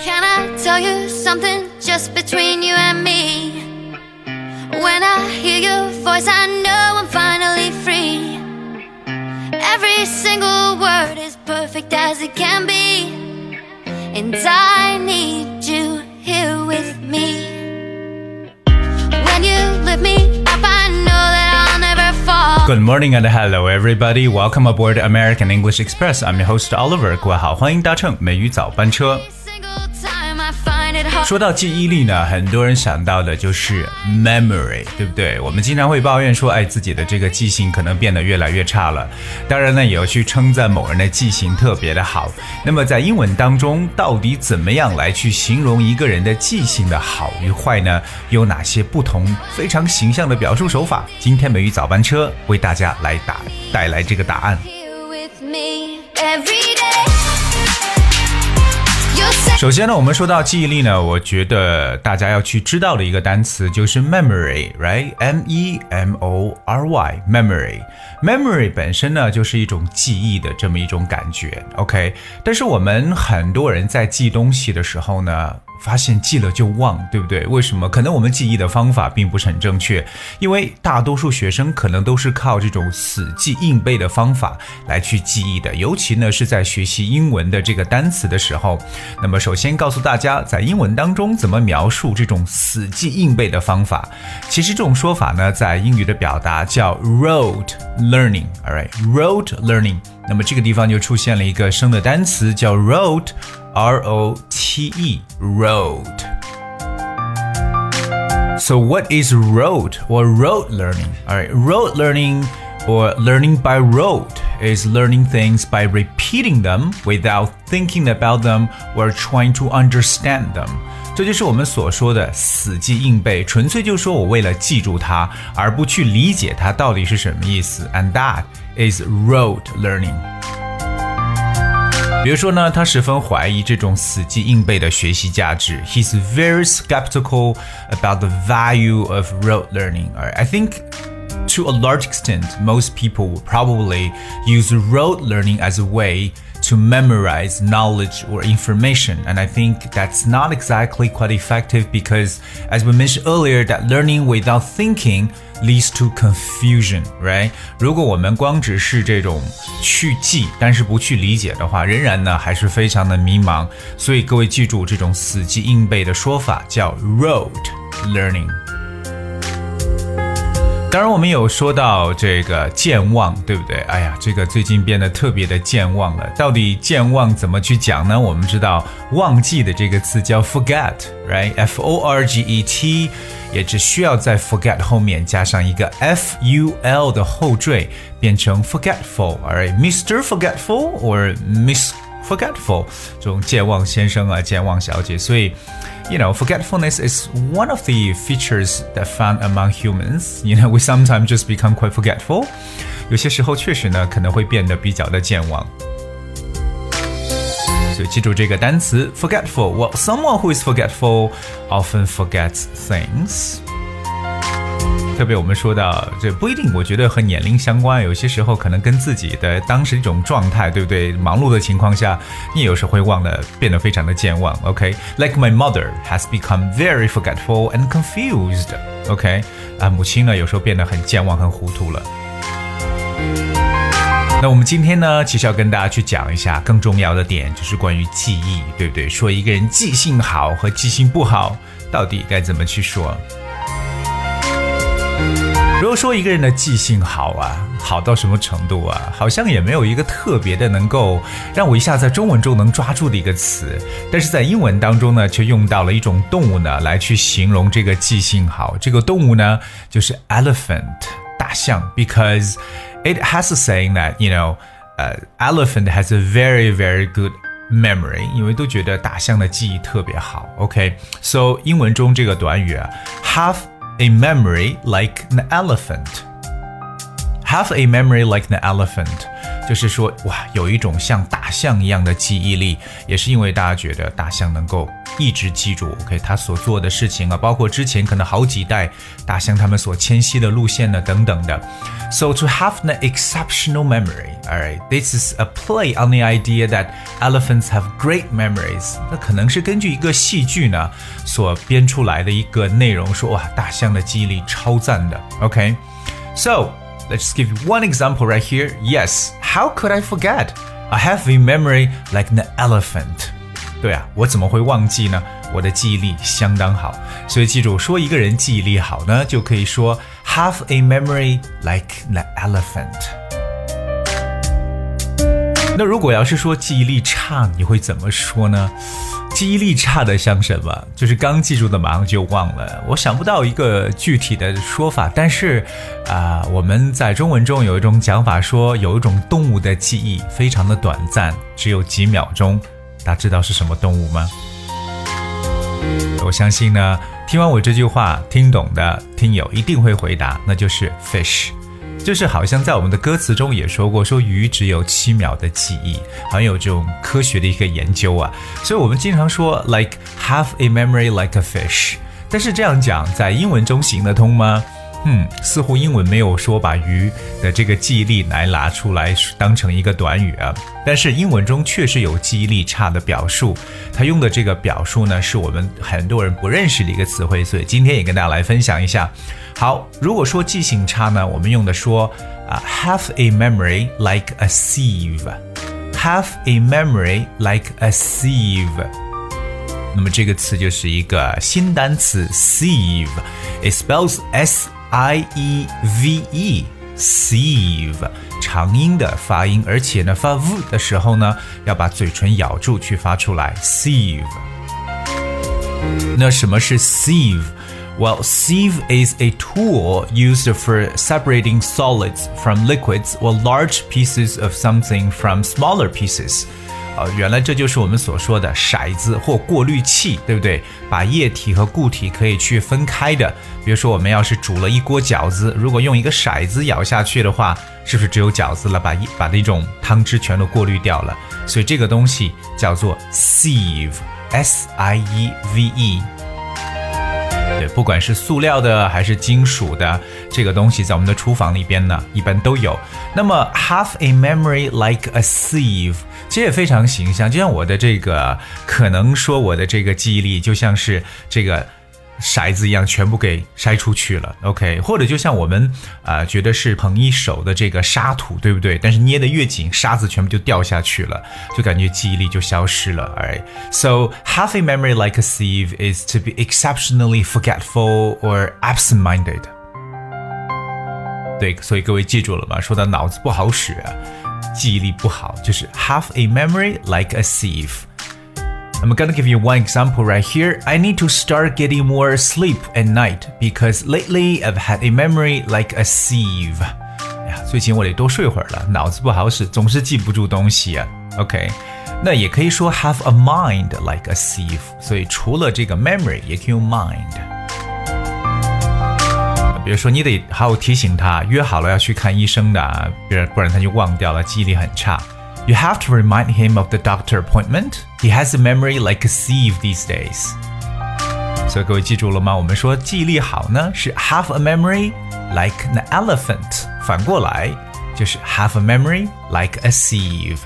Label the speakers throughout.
Speaker 1: Can I tell you something just between you and me? When I hear your voice, I know I'm finally free. Every single word is perfect as it can be. And I need you here with me. When you lift me up, I know that I'll never fall.
Speaker 2: Good morning and hello everybody. Welcome aboard American English Express. I'm your host Oliver. 各位好，欢迎搭乘美语早班车。 说到记忆力呢，很多人想到的就是 memory，对不对？我们经常会抱怨说，哎，自己的这个记性可能变得越来越差了。当然呢，也要去称赞某人的记性特别的好。那么在英文当中，到底怎么样来去形容一个人的记性的好与坏呢？有哪些不同非常形象的表述手法？今天美语早班车为大家来打带来这个答案。首先呢，我们说到记忆力呢，我觉得大家要去知道的一个单词就是 memory，right？M E M O R Y，memory。memory 本身呢就是一种记忆的这么一种感觉，OK？但是我们很多人在记东西的时候呢，发现记了就忘，对不对？为什么？可能我们记忆的方法并不是很正确，因为大多数学生可能都是靠这种死记硬背的方法来去记忆的，尤其呢是在学习英文的这个单词的时候。那么首先告诉大家，在英文当中怎么描述这种死记硬背的方法。其实这种说法呢，在英语的表达叫 rote learning，all right，rote learning。那么这个地方就出现了一个生的单词叫 rote，r o t e，rote。So what is rote or rote learning? All right, rote learning or learning by rote is learning things by repeating them without thinking about them or trying to understand them. 这就是我们所说的死记硬背，纯粹就说我为了记住它，而不去理解它到底是什么意思。And that is rote learning. 比如说呢，他十分怀疑这种死记硬背的学习价值。He's very skeptical about the value of rote learning. Alright, I think to a large extent, most people will probably use rote learning as a way to memorize knowledge or information. And I think that's not exactly quite effective because, as we mentioned earlier, that learning without thinking leads to confusion, right? 如果我们光只是这种去记，但是不去理解的话，仍然呢还是非常的迷茫。所以各位记住这种死记硬背的说法叫 rote learning。 当然，我们有说到这个健忘，对不对？哎呀，这个最近变得特别的健忘了。到底健忘怎么去讲呢？我们知道忘记的这个词叫 forget，right？F O R G E T，也只需要在 forget 后面加上一个 F U L 的后缀，变成 forgetful，alright？Mr. Forgetful or Miss Forgetful，这种健忘先生啊，健忘小姐，所以。you know, forgetfulness is one of the features that found among humans. You know, we sometimes just become quite forgetful. 有些时候确实呢，可能会变得比较的健忘。所以记住这个单词 forgetful. Well, someone who is forgetful often forgets things. 特别我们说到，这不一定，我觉得和年龄相关。有些时候可能跟自己的当时一种状态，对不对？忙碌的情况下，你有时会忘的，变得非常的健忘。OK，like、my mother has become very forgetful and confused. OK，啊，母亲呢有时候变得很健忘、很糊涂了。那我们今天呢，其实要跟大家去讲一下更重要的点，就是关于记忆，对不对？说一个人记性好和记性不好，到底该怎么去说？如果说一个人的记性好啊，好到什么程度啊？好像也没有一个特别的能够让我一下在中文中能抓住的一个词，但是在英文当中呢，却用到了一种动物呢来去形容这个记性好。这个动物呢就是 elephant，大象，because it has a saying that you know，呃、uh,，elephant has a very very good memory，因为都觉得大象的记忆特别好。OK，so、英文中这个短语啊，have a memory like an elephant。Have a memory like an elephant，就是说哇，有一种像大象一样的记忆力，也是因为大家觉得大象能够一直记住 OK 它所做的事情啊，包括之前可能好几代大象它们所迁徙的路线呢等等的。So to have an exceptional memory, alright, this is a play on the idea that elephants have great memories。那可能是根据一个戏剧呢所编出来的一个内容，说哇，大象的记忆力超赞的。OK，so、 let's give you one example right here. Yes, how could I forget? I have a memory like an elephant. 对啊，我怎么会忘记呢？我的记忆力相当好，所以记住，说一个人记忆力好呢，就可以说 have a memory like an elephant。那如果要是说记忆力差，你会怎么说呢？ 记忆力差的像什么？就是刚记住的马上就忘了。我想不到一个具体的说法，但是啊、我们在中文中有一种讲法说，有一种动物的记忆非常的短暂，只有几秒钟。大家知道是什么动物吗？我相信呢，听完我这句话，听懂的听友一定会回答，那就是 fish。就是好像在我们的歌词中也说过，说鱼只有七秒的记忆，好像有这种科学的一个研究啊。所以我们经常说 like have a memory like a fish，但是这样讲在英文中行得通吗？嗯，似乎英文没有说把鱼的这个记忆力来拿出来当成一个短语啊。但是英文中确实有记忆力差的表述，它用的这个表述呢，是我们很多人不认识的一个词汇，所以今天也跟大家来分享一下。好，如果说记性差呢，我们用的说啊，have a memory like a sieve，have a memory like a sieve。那么这个词就是一个新单词 sieve，it spells s i e v e，sieve，长音的发音，而且呢发 v 的时候呢，要把嘴唇咬住去发出来 sieve。那什么是 sieve？Well, sieve is a tool used for separating solids from liquids or large pieces of something from smaller pieces. 呃，原来这就是我们所说的骰子或过滤器，对不对？把液体和固体可以去分开的。比如说，我们要是煮了一锅饺子，如果用一个骰子舀下去的话，是不是只有饺子了？把一把那种汤汁全都过滤掉了。所以这个东西叫做 sieve，s i e v e。对，不管是塑料的还是金属的，这个东西在我们的厨房里边呢，一般都有。那么，have a memory like a sieve，其实也非常形象。就像我的这个，可能说我的这个记忆力就像是这个骰子一样，全部给筛出去了。OK，或者就像我们啊、觉得是捧一手的这个沙土，对不对？但是捏得越紧，沙子全部就掉下去了，就感觉记忆力就消失了。Alright, so have a memory like a sieve is to be exceptionally forgetful or absent-minded. 对，所以各位记住了吗？说到脑子不好使，记忆力不好，就是 have a memory like a sieve。I'm gonna give you one example right here. I need to start getting more sleep at night because lately I've had a memory like a sieve. 哎呀，最近我得多睡会儿了，脑子不好使，总是记不住东西啊。OK，那也可以说 have a mind like a sieve。所以除了这个 memory，也可以用 mind。 比如说，你得好好提醒他，约好了要去看医生的啊，不然不然他就忘掉了，记忆力很差。You have to remind him of the doctor appointment. He has a memory like a sieve these days. 所以各位记住了吗？我们说记忆力好呢，是 have a memory like an elephant，反过来就是 have a memory like a sieve。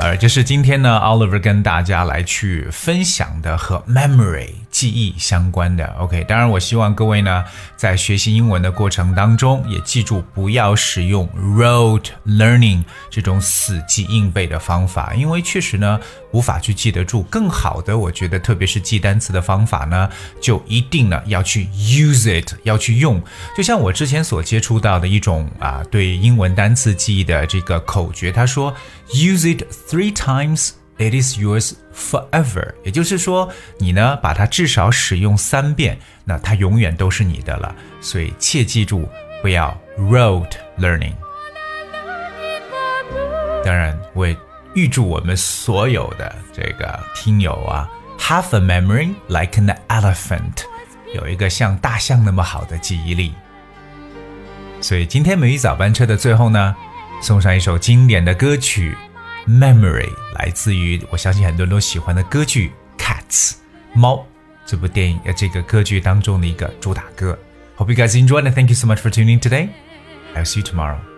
Speaker 2: 而这是今天呢，Oliver 跟大家来去分享的和 memory 记忆相关的。OK，当然我希望各位呢，在学习英文的过程当中，也记住不要使用 rote learning 这种死记硬背的方法，因为确实呢无法去记得住。更好的，我觉得特别是记单词的方法呢，就一定呢要去 use it，要去用。就像我之前所接触到的一种啊，对英文单词记忆的这个口诀，他说 use it three times。It is yours forever，也就是说，你呢把它至少使用三遍，那它永远都是你的了。所以切记住，不要 rote learning。当然，我也预祝我们所有的这个听友啊，have a memory like an elephant，有一个像大象那么好的记忆力。所以今天美语早班车的最后呢，送上一首经典的歌曲《Memory》，来自于我相信很多人都喜欢的歌剧《Cats》猫这部电影呃这个歌剧当中的一个主打歌。Hope you guys enjoyed and thank you so much for tuning today. I'll see you tomorrow.